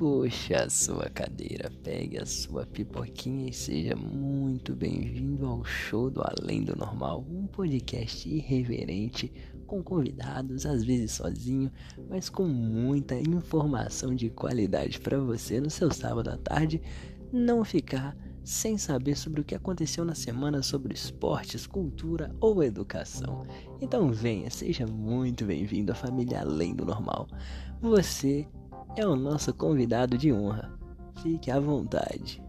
Puxe a sua cadeira, pegue a sua pipoquinha e seja muito bem-vindo ao show do Além do Normal, um podcast irreverente com convidados, às vezes sozinho, mas com muita informação de qualidade para você no seu sábado à tarde não ficar sem saber sobre o que aconteceu na semana sobre esportes, cultura ou educação. Então venha, seja muito bem-vindo à família Além do Normal. Você é o nosso convidado de honra. Fique à vontade.